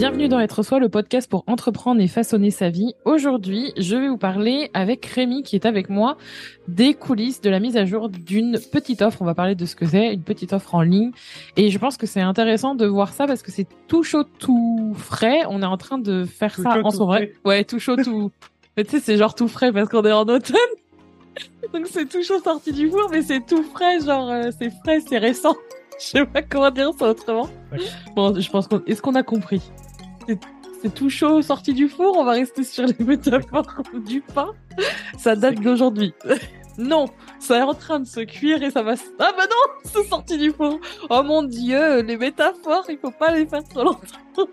Bienvenue dans Être Soi, le podcast pour entreprendre et façonner sa vie. Aujourd'hui, je vais vous parler avec Rémi qui est avec moi des coulisses de la mise à jour d'une petite offre. On va parler de ce que c'est, une petite offre en ligne. Et je pense que c'est intéressant de voir ça parce que c'est tout chaud, tout frais. On est en train de faire ça en son vrai. Ouais, tout chaud, tout. mais tu sais, c'est genre tout frais parce qu'on est en automne. Donc c'est tout chaud sorti du four, mais c'est tout frais, genre euh, c'est frais, c'est récent. Je sais pas comment dire ça autrement. Bon, je pense qu'on est-ce qu'on a compris? C'est tout chaud sorti du four, on va rester sur les métaphores du pain. Ça date d'aujourd'hui. non, ça est en train de se cuire et ça va. Ah bah non, c'est sorti du four. Oh mon dieu, les métaphores, il faut pas les faire trop longtemps.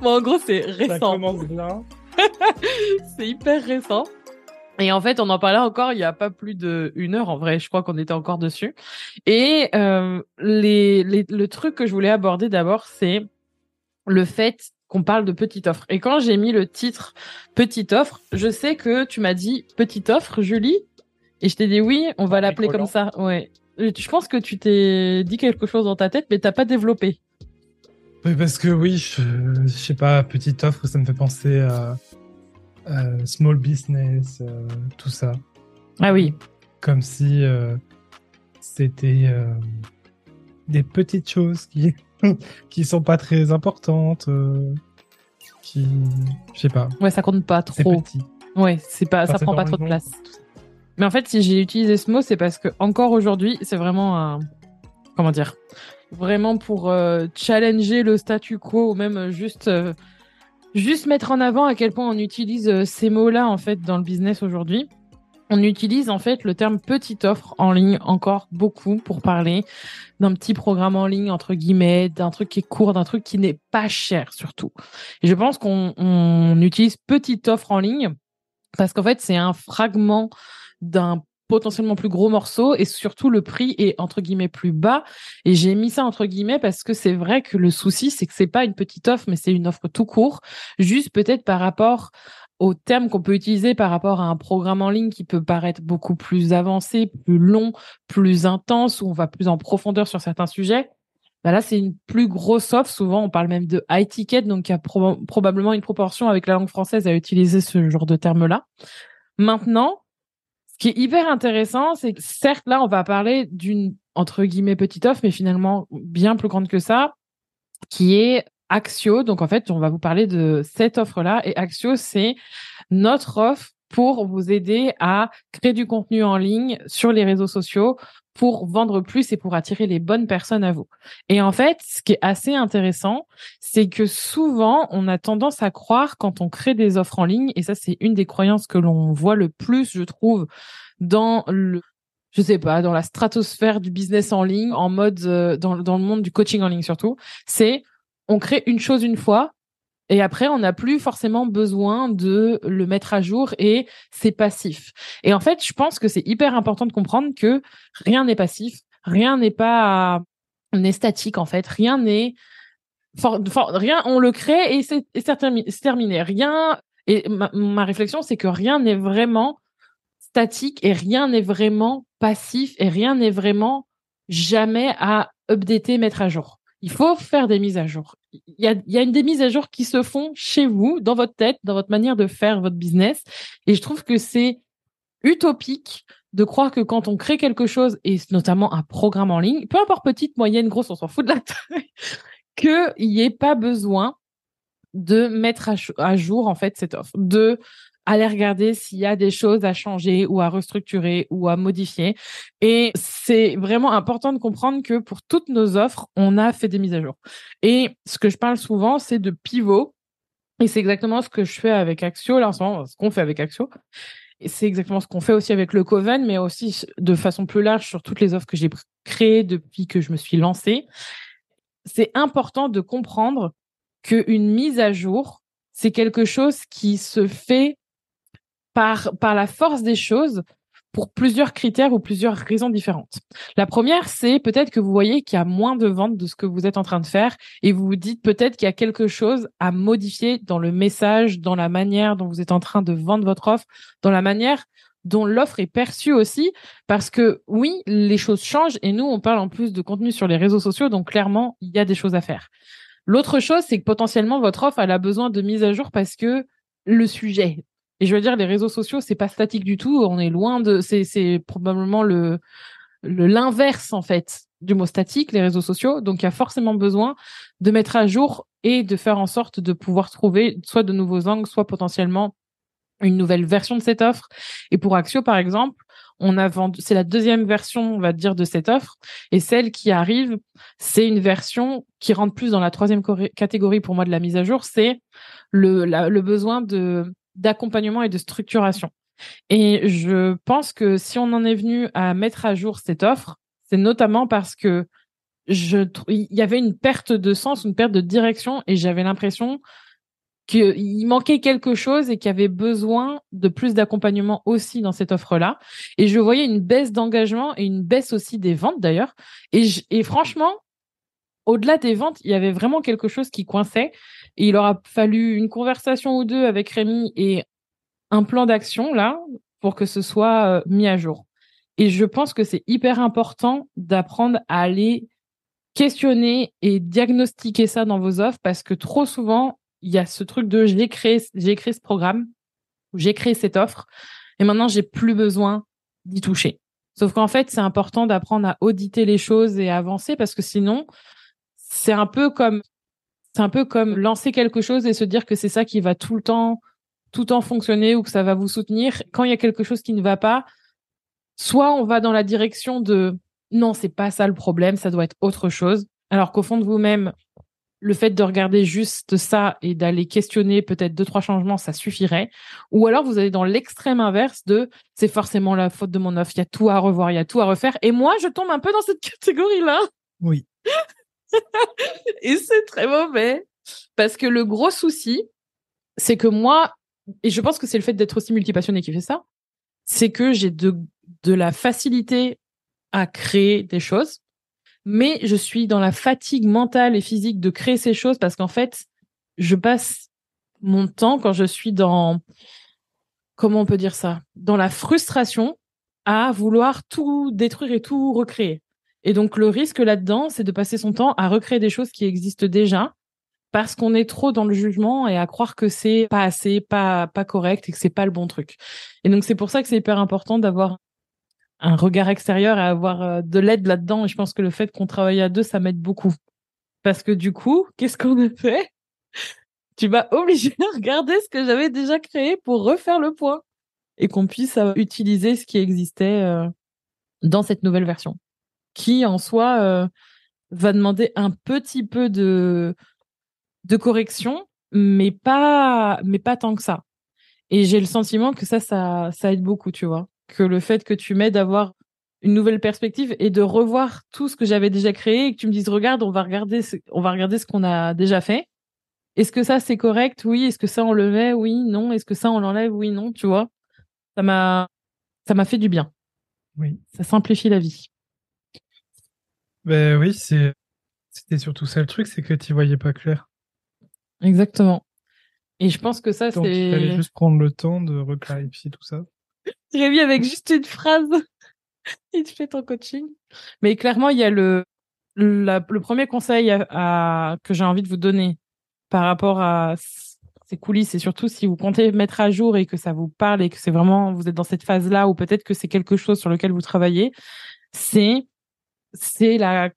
bon, en gros, c'est récent. Ça commence bien. c'est hyper récent. Et en fait, on en parlait encore il y a pas plus d'une heure en vrai. Je crois qu'on était encore dessus. Et euh, les, les, le truc que je voulais aborder d'abord, c'est le fait qu'on parle de petite offre. Et quand j'ai mis le titre petite offre, je sais que tu m'as dit petite offre, Julie, et je t'ai dit oui, on va l'appeler comme ça. Ouais. Je pense que tu t'es dit quelque chose dans ta tête, mais t'as pas développé. Oui, parce que oui, je, je sais pas, petite offre, ça me fait penser à, small business, euh, tout ça. Ah oui. Comme si euh, c'était euh, des petites choses qui qui sont pas très importantes, euh, qui, je sais pas. Ouais, ça compte pas trop. C'est petit. Ouais, c'est pas, ça prend pas trop de place. Mais en fait, si j'ai utilisé ce mot, c'est parce que encore aujourd'hui, c'est vraiment un, comment dire, vraiment pour euh, challenger le statu quo ou même juste, euh, juste mettre en avant à quel point on utilise ces mots-là en fait dans le business aujourd'hui on utilise en fait le terme petite offre en ligne encore beaucoup pour parler d'un petit programme en ligne entre guillemets, d'un truc qui est court, d'un truc qui n'est pas cher surtout. Et je pense qu'on utilise petite offre en ligne parce qu'en fait c'est un fragment d'un potentiellement plus gros morceau et surtout le prix est entre guillemets plus bas et j'ai mis ça entre guillemets parce que c'est vrai que le souci c'est que c'est pas une petite offre mais c'est une offre tout court juste peut-être par rapport au terme qu'on peut utiliser par rapport à un programme en ligne qui peut paraître beaucoup plus avancé, plus long, plus intense, où on va plus en profondeur sur certains sujets. Bah là, c'est une plus grosse offre. Souvent, on parle même de high ticket, donc il y a probablement une proportion avec la langue française à utiliser ce genre de terme-là. Maintenant, ce qui est hyper intéressant, c'est que certes, là, on va parler d'une, entre guillemets, petite offre, mais finalement bien plus grande que ça, qui est Axio. Donc en fait, on va vous parler de cette offre-là. Et Axio, c'est notre offre pour vous aider à créer du contenu en ligne sur les réseaux sociaux pour vendre plus et pour attirer les bonnes personnes à vous. Et en fait, ce qui est assez intéressant, c'est que souvent, on a tendance à croire quand on crée des offres en ligne, et ça, c'est une des croyances que l'on voit le plus, je trouve, dans le je sais pas, dans la stratosphère du business en ligne, en mode euh, dans, dans le monde du coaching en ligne surtout, c'est on crée une chose une fois et après on n'a plus forcément besoin de le mettre à jour et c'est passif. Et en fait, je pense que c'est hyper important de comprendre que rien n'est passif, rien n'est pas n'est statique en fait, rien n'est rien on le crée et c'est terminé. Rien et ma, ma réflexion c'est que rien n'est vraiment statique et rien n'est vraiment passif et rien n'est vraiment jamais à updater, mettre à jour il faut faire des mises à jour. Il y a, une des mises à jour qui se font chez vous, dans votre tête, dans votre manière de faire votre business. Et je trouve que c'est utopique de croire que quand on crée quelque chose, et notamment un programme en ligne, peu importe petite, moyenne, grosse, on s'en fout de la taille, qu'il n'y ait pas besoin de mettre à, jour en fait cette offre, aller regarder s'il y a des choses à changer ou à restructurer ou à modifier. Et c'est vraiment important de comprendre que pour toutes nos offres, on a fait des mises à jour. Et ce que je parle souvent, c'est de pivot. Et c'est exactement ce que je fais avec Axio, là en ce moment, ce qu'on fait avec Axio. Et c'est exactement ce qu'on fait aussi avec le Coven, mais aussi de façon plus large sur toutes les offres que j'ai créées depuis que je me suis lancée. C'est important de comprendre qu'une mise à jour, c'est quelque chose qui se fait par, la force des choses pour plusieurs critères ou plusieurs raisons différentes. La première, c'est peut-être que vous voyez qu'il y a moins de ventes de ce que vous êtes en train de faire et vous vous dites peut-être qu'il y a quelque chose à modifier dans le message, dans la manière dont vous êtes en train de vendre votre offre, dans la manière dont l'offre est perçue aussi, parce que oui, les choses changent et nous, on parle en plus de contenu sur les réseaux sociaux, donc clairement, il y a des choses à faire. L'autre chose, c'est que potentiellement votre offre, elle a besoin de mise à jour parce que le sujet. Et je veux dire, les réseaux sociaux, c'est pas statique du tout. On est loin de, c'est, probablement le, le l'inverse en fait du mot statique, les réseaux sociaux. Donc, il y a forcément besoin de mettre à jour et de faire en sorte de pouvoir trouver soit de nouveaux angles, soit potentiellement une nouvelle version de cette offre. Et pour Axio, par exemple, on a vendu, c'est la deuxième version, on va dire, de cette offre. Et celle qui arrive, c'est une version qui rentre plus dans la troisième catégorie pour moi de la mise à jour. C'est le, le besoin de, d'accompagnement et de structuration. Et je pense que si on en est venu à mettre à jour cette offre, c'est notamment parce que je, il y avait une perte de sens, une perte de direction et j'avais l'impression qu'il manquait quelque chose et qu'il y avait besoin de plus d'accompagnement aussi dans cette offre-là. Et je voyais une baisse d'engagement et une baisse aussi des ventes d'ailleurs. Et, et franchement, au-delà des ventes, il y avait vraiment quelque chose qui coinçait. Et il aura fallu une conversation ou deux avec Rémi et un plan d'action là pour que ce soit euh, mis à jour. Et je pense que c'est hyper important d'apprendre à aller questionner et diagnostiquer ça dans vos offres parce que trop souvent, il y a ce truc de j'ai créé, j'ai créé ce programme, j'ai créé cette offre, et maintenant j'ai plus besoin d'y toucher. Sauf qu'en fait, c'est important d'apprendre à auditer les choses et à avancer parce que sinon, c'est un peu comme, c'est un peu comme lancer quelque chose et se dire que c'est ça qui va tout le temps, tout le temps fonctionner ou que ça va vous soutenir. Quand il y a quelque chose qui ne va pas, soit on va dans la direction de non, c'est pas ça le problème, ça doit être autre chose. Alors qu'au fond de vous-même, le fait de regarder juste ça et d'aller questionner peut-être deux trois changements, ça suffirait. Ou alors vous allez dans l'extrême inverse de c'est forcément la faute de mon offre, il y a tout à revoir, il y a tout à refaire. Et moi, je tombe un peu dans cette catégorie-là. Oui. Et c'est très mauvais parce que le gros souci, c'est que moi, et je pense que c'est le fait d'être aussi multipassionné qui fait ça, c'est que j'ai de de la facilité à créer des choses mais je suis dans la fatigue mentale et physique de créer ces choses parce qu'en fait, je passe mon temps quand je suis dans, comment on peut dire ça, dans la frustration à vouloir tout détruire et tout recréer. Et donc le risque là-dedans, c'est de passer son temps à recréer des choses qui existent déjà parce qu'on est trop dans le jugement et à croire que c'est pas assez, pas pas correct et que c'est pas le bon truc. Et donc c'est pour ça que c'est hyper important d'avoir un regard extérieur et avoir euh, de l'aide là-dedans. Et je pense que le fait qu'on travaille à deux, ça m'aide beaucoup. Parce que du coup, qu'est-ce qu'on a fait? Tu m'as obligé à regarder ce que j'avais déjà créé pour refaire le point et qu'on puisse euh, utiliser ce qui existait euh, dans cette nouvelle version, qui en soi va demander un petit peu de de correction, mais pas mais pas tant que ça. Et j'ai le sentiment que ça, ça, ça aide beaucoup, tu vois. Que le fait que tu m'aides d'avoir une nouvelle perspective et de revoir tout ce que j'avais déjà créé et que tu me dises regarde on va regarder ce, on va regarder ce qu'on a déjà fait. Est-ce que ça c'est correct? Oui. Est-ce que ça on le met? Oui. Non. Est-ce que ça on l'enlève? Oui. Non. Tu vois? Ça m'a ça m'a fait du bien. Oui. Ça simplifie la vie ben oui c'est c'était surtout ça le truc c'est que tu voyais pas clair exactement et je pense que ça c'est il fallait juste prendre le temps de reclarifier tout ça Rémi avec juste une phrase. il te fait ton coaching. Mais clairement, il y a le, le premier conseil à, que j'ai envie de vous donner par rapport à ces coulisses et surtout si vous comptez mettre à jour et que ça vous parle et que c'est vraiment, vous êtes dans cette phase-là ou peut-être que c'est quelque chose sur lequel vous travaillez, c'est, c'est la,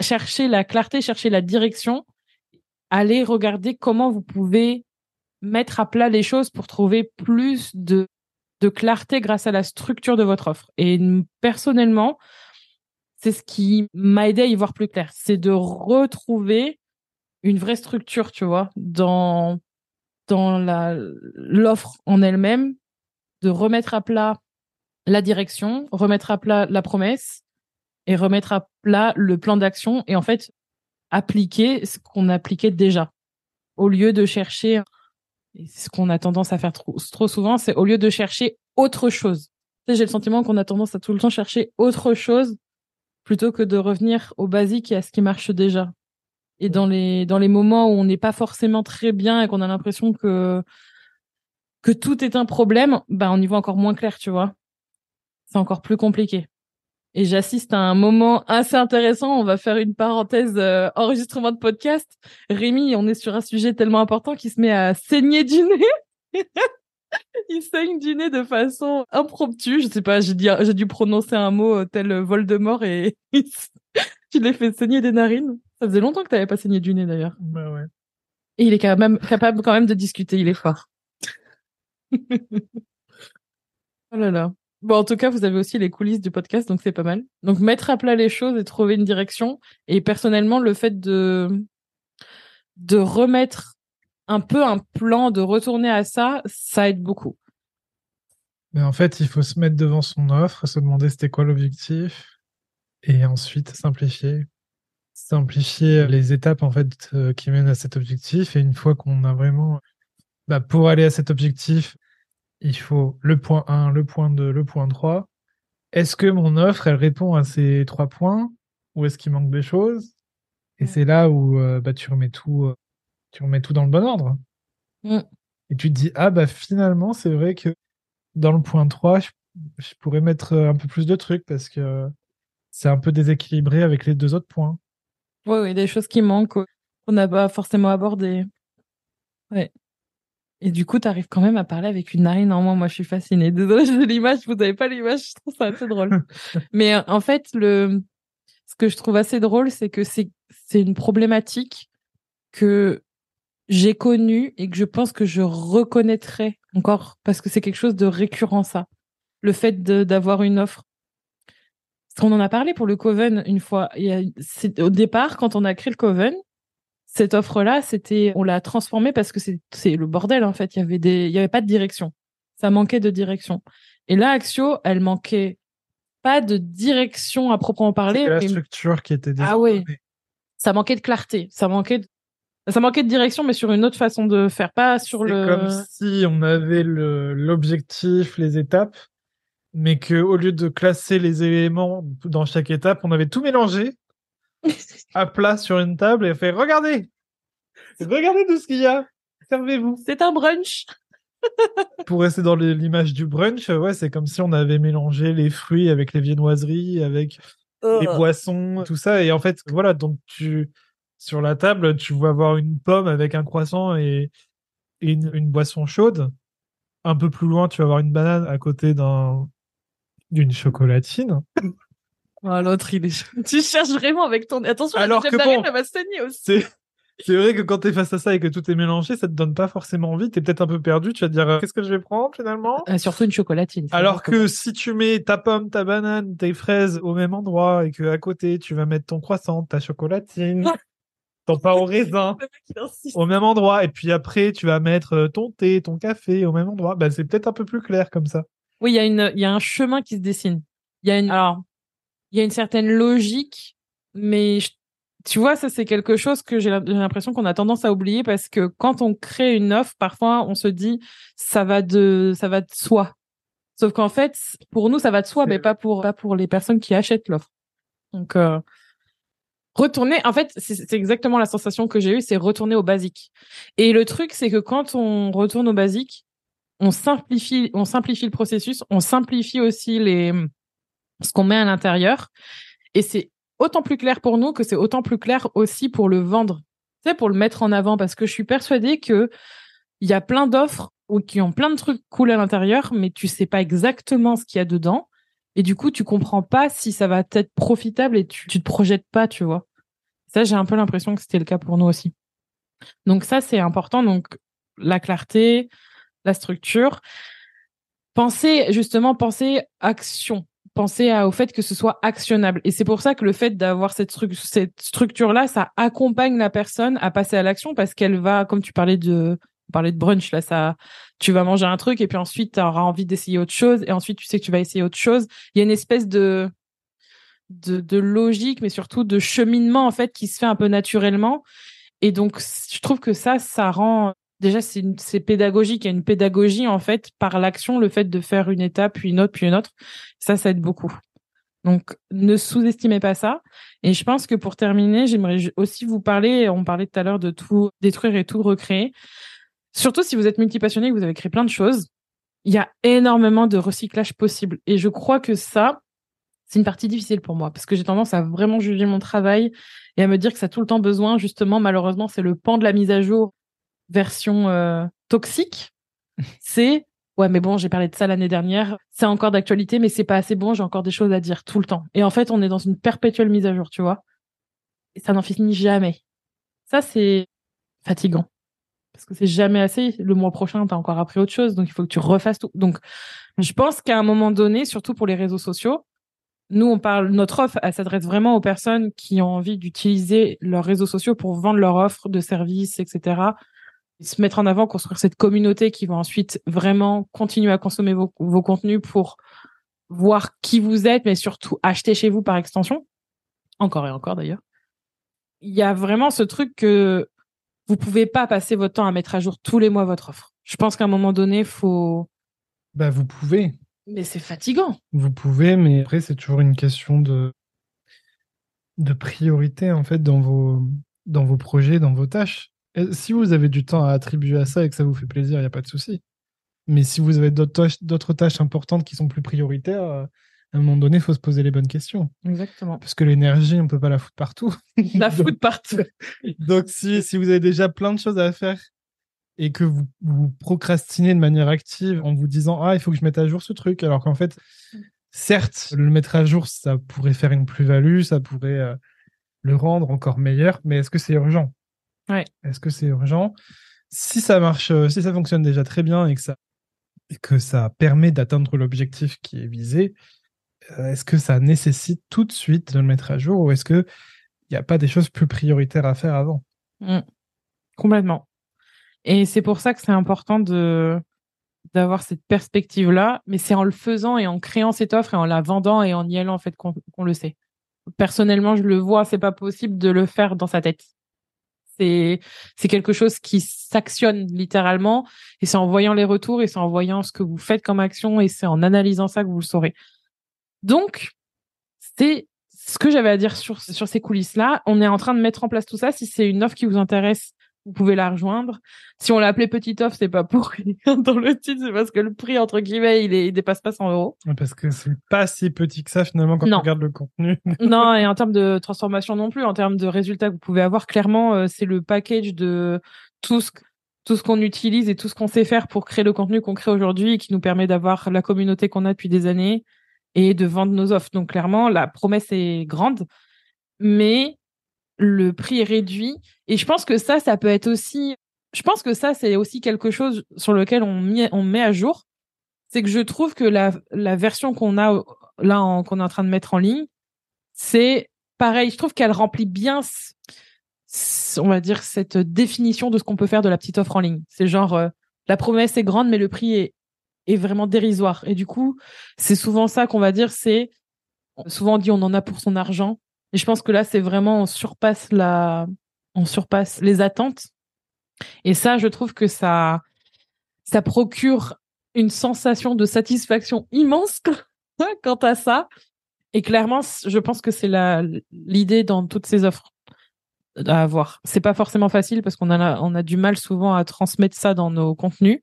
chercher la clarté, chercher la direction, aller regarder comment vous pouvez mettre à plat les choses pour trouver plus de de clarté grâce à la structure de votre offre. Et personnellement, c'est ce qui m'a aidé à y voir plus clair. C'est de retrouver une vraie structure, tu vois, dans, dans l'offre en elle-même, de remettre à plat la direction, remettre à plat la promesse et remettre à plat le plan d'action et en fait appliquer ce qu'on appliquait déjà au lieu de chercher et ce qu'on a tendance à faire trop, trop souvent, c'est au lieu de chercher autre chose. J'ai le sentiment qu'on a tendance à tout le temps chercher autre chose plutôt que de revenir au basique et à ce qui marche déjà. Et dans les dans les moments où on n'est pas forcément très bien et qu'on a l'impression que que tout est un problème, bah on y voit encore moins clair, tu vois. c'est encore plus compliqué. Et j'assiste à un moment assez intéressant. On va faire une parenthèse euh, enregistrement de podcast. Rémi, on est sur un sujet tellement important qu'il se met à saigner du nez. il saigne du nez de façon impromptue. Je sais pas, j'ai dit, j'ai dû prononcer un mot tel Voldemort et tu l'as fait saigner des narines. Ça faisait longtemps que t'avais pas saigné du nez d'ailleurs. Bah ouais. Et il est quand même capable quand même de discuter. Il est fort. oh là là. En tout cas, vous avez aussi les coulisses du podcast, donc c'est pas mal. Donc mettre à plat les choses et trouver une direction. Et personnellement, le fait de de remettre un peu un plan, de retourner à ça, ça aide beaucoup. Mais en fait, il faut se mettre devant son offre, se demander c'était quoi l'objectif, et ensuite simplifier. Simplifier les étapes en fait euh, qui mènent à cet objectif. Et une fois qu'on a vraiment, bah, pour aller à cet objectif, il faut le point 1, le point 2, le point 3. Est-ce que mon offre, elle répond à ces trois points ou est-ce qu'il manque des choses? Et c'est là où euh, bah, tu remets tout, euh, tu remets tout dans le bon ordre. Mm. Et tu te dis ah bah finalement c'est vrai que dans le point 3, je, pourrais mettre euh, un peu plus de trucs parce que c'est un peu déséquilibré avec les deux autres points. Oui, oui, des choses qui manquent, qu'on n'a pas forcément abordées. Ouais. Et du coup, tu arrives quand même à parler avec une narine en moins. Moi, je suis fascinée. Désolée, j'ai l'image. Vous n'avez pas l'image. Je trouve ça assez drôle. Mais euh, en fait, le, ce que je trouve assez drôle, c'est que c'est, une problématique que j'ai connue et que je pense que je reconnaîtrai encore parce que c'est quelque chose de récurrent, ça. Le fait d'avoir une offre. Parce qu'on en a parlé pour le Coven une fois. c'est, au départ, quand on a créé le Coven, cette offre-là, c'était, on l'a transformée parce que c'est, le bordel en fait. Il y avait des, il y avait pas de direction. Ça manquait de direction. Et là, Axio, elle manquait pas de direction à proprement parler. la structure qui était Ah oui. Ça manquait de clarté. Ça manquait de... Ça manquait de direction, mais sur une autre façon de faire, pas sur le. comme si on avait le, l'objectif, les étapes, mais que au lieu de classer les éléments dans chaque étape, on avait tout mélangé à plat sur une table et fait regardez, regardez tout ce qu'il y a, servez-vous. C'est un brunch. Pour rester dans l'image du brunch, ouais, c'est comme si on avait mélangé les fruits avec les viennoiseries, avec les oh. boissons, tout ça. Et en fait, voilà, donc tu sur la table, tu vas avoir une pomme avec un croissant et, une, une, boisson chaude. Un peu plus loin, tu vas avoir une banane à côté d'un d'une chocolatine. Oh, l'autre, il est. Tu cherches vraiment avec ton. Attention, Alors la que bon, elle va saigner aussi. C'est vrai que quand t'es face à ça et que tout est mélangé, ça te donne pas forcément envie. T'es peut-être un peu perdu. Tu vas te dire euh, qu'est-ce que je vais prendre finalement? Euh, Surtout une chocolatine. Alors que si tu mets ta pomme, ta banane, tes fraises au même endroit et que à côté tu vas mettre ton croissant, ta chocolatine, ton pain au raisin au même endroit et puis après tu vas mettre euh, ton thé, ton café au même endroit, bah c'est peut-être un peu plus clair comme ça. Oui, il y a une, il y a un chemin qui se dessine. Il y a une, alors il y a une certaine logique, mais tu vois, ça c'est quelque chose que j'ai l'impression qu'on a tendance à oublier parce que quand on crée une offre, parfois on se dit ça va de ça va de soi. Sauf qu'en fait, pour nous, ça va de soi, mais pas pour pas pour les personnes qui achètent l'offre. Donc euh, retourner, en fait, c'est exactement la sensation que j'ai eue, c'est retourner au basique. Et le truc, c'est que quand on retourne au basique, on simplifie, on simplifie le processus, on simplifie aussi les ce qu'on met à l'intérieur. Et c'est autant plus clair pour nous que c'est autant plus clair aussi pour le vendre, tu sais, pour le mettre en avant, parce que je suis persuadée que il y a plein d'offres ou qui ont plein de trucs cool à l'intérieur, mais tu sais pas exactement ce qu'il y a dedans. Et du coup, tu comprends pas si ça va être profitable et tu, tu te projettes pas, tu vois. Ça, j'ai un peu l'impression que c'était le cas pour nous aussi. Donc ça, c'est important. Donc la clarté, la structure. Pensez, justement, pensez action penser au fait que ce soit actionnable. Et c'est pour ça que le fait d'avoir cette, structure-là, ça accompagne la personne à passer à l'action parce qu'elle va, comme tu parlais de, parler de brunch, là, ça, tu vas manger un truc et puis ensuite tu auras envie d'essayer autre chose et ensuite tu sais que tu vas essayer autre chose. Il y a une espèce de, de, de logique, mais surtout de cheminement, en fait, qui se fait un peu naturellement. Et donc, je trouve que ça, ça rend déjà c'est pédagogique, il y a une pédagogie en fait par l'action, le fait de faire une étape puis une autre puis une autre, ça ça aide beaucoup. Donc ne sous-estimez pas ça. Et je pense que pour terminer, j'aimerais aussi vous parler, on parlait tout à l'heure de tout détruire et tout recréer. Surtout si vous êtes multipassionné, que vous avez créé plein de choses, il y a énormément de recyclage possible. Et je crois que ça, c'est une partie difficile pour moi parce que j'ai tendance à vraiment juger mon travail et à me dire que ça a tout le temps besoin. Justement, malheureusement, c'est le pan de la mise à jour version euh, toxique. c'est ouais, mais bon, j'ai parlé de ça l'année dernière. C'est encore d'actualité, mais c'est pas assez bon. J'ai encore des choses à dire tout le temps. Et en fait, on est dans une perpétuelle mise à jour, tu vois. Et ça n'en finit jamais. Ça, c'est fatigant parce que c'est jamais assez. Le mois prochain, tu as encore appris autre chose, donc il faut que tu refasses tout. Donc, je pense qu'à un moment donné, surtout pour les réseaux sociaux, nous, on parle, notre offre, elle s'adresse vraiment aux personnes qui ont envie d'utiliser leurs réseaux sociaux pour vendre leur offre de services, etc. se mettre en avant, construire cette communauté qui va ensuite vraiment continuer à consommer vos, vos contenus pour voir qui vous êtes, mais surtout acheter chez vous par extension. Encore et encore d'ailleurs. Il y a vraiment ce truc que vous pouvez pas passer votre temps à mettre à jour tous les mois votre offre. Je pense qu'à un moment donné, faut. Bah, vous pouvez. Mais c'est fatigant. Vous pouvez, mais après, c'est toujours une question de de priorité en fait dans vos dans vos projets, dans vos tâches. Si vous avez du temps à attribuer à ça et que ça vous fait plaisir, il n'y a pas de souci. Mais si vous avez d'autres tâches, d'autres tâches importantes qui sont plus prioritaires, euh, à un moment donné, il faut se poser les bonnes questions. Exactement. Parce que l'énergie, on ne peut pas la foutre partout. La foutre partout. Donc, si, si vous avez déjà plein de choses à faire et que vous, vous procrastinez de manière active en vous disant Ah, il faut que je mette à jour ce truc, alors qu'en fait, certes, le mettre à jour, ça pourrait faire une plus-value, ça pourrait euh, le rendre encore meilleur, mais est-ce que c'est urgent? Ouais. Est-ce que c'est urgent? Si ça marche, euh, si ça fonctionne déjà très bien et que ça, et que ça permet d'atteindre l'objectif qui est visé, euh, est-ce que ça nécessite tout de suite de le mettre à jour ou est-ce qu'il n'y a pas des choses plus prioritaires à faire avant? Mmh. Complètement. Et c'est pour ça que c'est important de d'avoir cette perspective-là, mais c'est en le faisant et en créant cette offre et en la vendant et en y allant en fait qu'on le sait. Personnellement, je le vois, c'est pas possible de le faire dans sa tête. C'est c'est quelque chose qui s'actionne littéralement et c'est en voyant les retours et c'est en voyant ce que vous faites comme action et c'est en analysant ça que vous le saurez. Donc, c'est ce que j'avais à dire sur, sur ces coulisses-là. On est en train de mettre en place tout ça. Si c'est une offre qui vous intéresse, vous pouvez la rejoindre. Si on l'a appelée petite offre, c'est pas pour rien dans le titre, c'est parce que le prix, entre guillemets, il, est, il dépasse pas 100 euros. Parce que c'est pas si petit que ça, finalement, quand on regarde le contenu. non, et en termes de transformation non plus, en termes de résultats que vous pouvez avoir, clairement, euh, c'est le package de tout ce, tout ce qu'on utilise et tout ce qu'on sait faire pour créer le contenu qu'on crée aujourd'hui et qui nous permet d'avoir la communauté qu'on a depuis des années et de vendre nos offres. Donc clairement, la promesse est grande, mais le prix est réduit. Et je pense que ça, ça peut être aussi, je pense que ça, c'est aussi quelque chose sur lequel on, met, à jour. C'est que je trouve que la, la version qu'on a là, qu'on est en train de mettre en ligne, c'est pareil. Je trouve qu'elle remplit bien, on va dire, cette définition de ce qu'on peut faire de la petite offre en ligne. C'est genre, euh, la promesse est grande, mais le prix est est vraiment dérisoire. Et du coup, c'est souvent ça qu'on va dire, c'est souvent dit on en a pour son argent. Et je pense que là, c'est vraiment on surpasse la, on surpasse les attentes. Et ça, je trouve que ça, ça procure une sensation de satisfaction immense quant à ça. Et clairement, je pense que c'est la l'idée dans toutes ces offres à avoir. C'est pas forcément facile parce qu'on a on a du mal souvent à transmettre ça dans nos contenus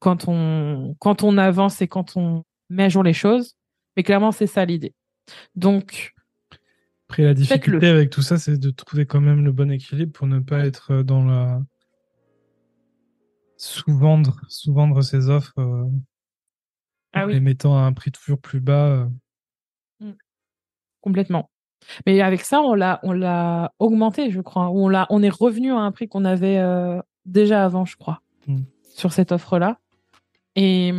quand on, quand on avance et quand on met à jour les choses. Mais clairement, c'est ça l'idée. Donc. Après, la difficulté avec tout ça, c'est de trouver quand même le bon équilibre pour ne pas être dans la. sous-vendre, sous-vendre ses offres euh, ah les mettant à un prix toujours plus bas. Euh. Mmh. Complètement. Mais avec ça, on l'a, on l'a augmenté, je crois. On l'a, on est revenu à un prix qu'on avait euh, déjà avant, je crois, mmh. sur cette offre-là. Et,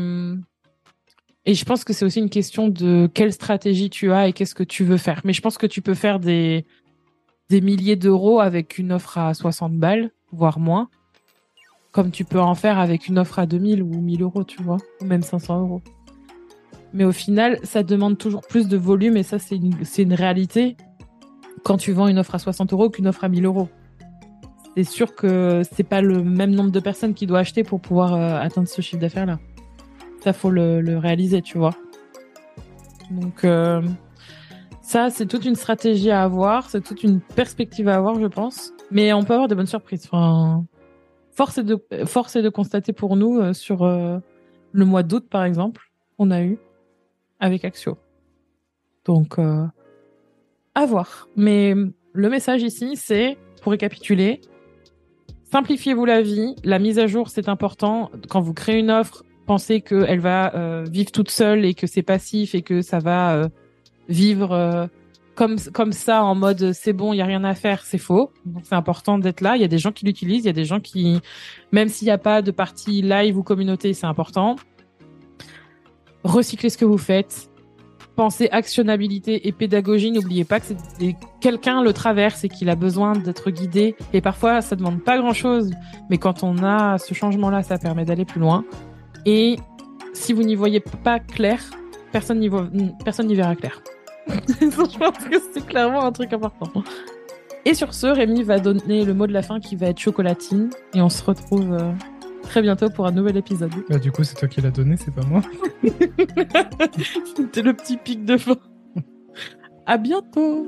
et je pense que c'est aussi une question de quelle stratégie tu as et qu'est-ce que tu veux faire. Mais je pense que tu peux faire des, des milliers d'euros avec une offre à 60 balles, voire moins, comme tu peux en faire avec une offre à 2000 ou 1000 euros, tu vois, ou même 500 euros. Mais au final, ça demande toujours plus de volume et ça, c'est une, une réalité quand tu vends une offre à 60 euros qu'une offre à 1000 euros c'est sûr que c'est pas le même nombre de personnes qui doit acheter pour pouvoir euh, atteindre ce chiffre d'affaires là. Ça faut le, réaliser, tu vois. Donc euh, ça, c'est toute une stratégie à avoir, c'est toute une perspective à avoir, je pense. Mais on peut avoir de bonnes surprises. Enfin, force est de force est de constater pour nous euh, sur le mois d'août, par exemple, on a eu avec Axio. Donc, euh, à voir. Mais le message ici, c'est, pour récapituler, simplifiez-vous la vie. La mise à jour, c'est important. Quand vous créez une offre, pensez qu'elle va euh, vivre toute seule et que c'est passif et que ça va euh, vivre euh, comme comme ça en mode c'est bon, il y a rien à faire, c'est faux. Donc c'est important d'être là. Il y a des gens qui l'utilisent, il y a des gens qui, même s'il n'y a pas de partie live ou communauté, c'est important. Recyclez ce que vous faites. Pensez actionnabilité et pédagogie. N'oubliez pas que quelqu'un le traverse et qu'il a besoin d'être guidé. Et parfois, ça demande pas grand chose, mais quand on a ce changement-là, ça permet d'aller plus loin. Et si vous n'y voyez pas clair, personne n'y voit, personne n'y verra clair. je pense que c'est clairement un truc important. Et sur ce, Rémi va donner le mot de la fin qui va être chocolatine. Et on se retrouve euh, très bientôt pour un nouvel épisode. Bah, du coup, c'est toi qui l'as donné, c'est pas moi. C'était le petit pic de fin. À bientôt!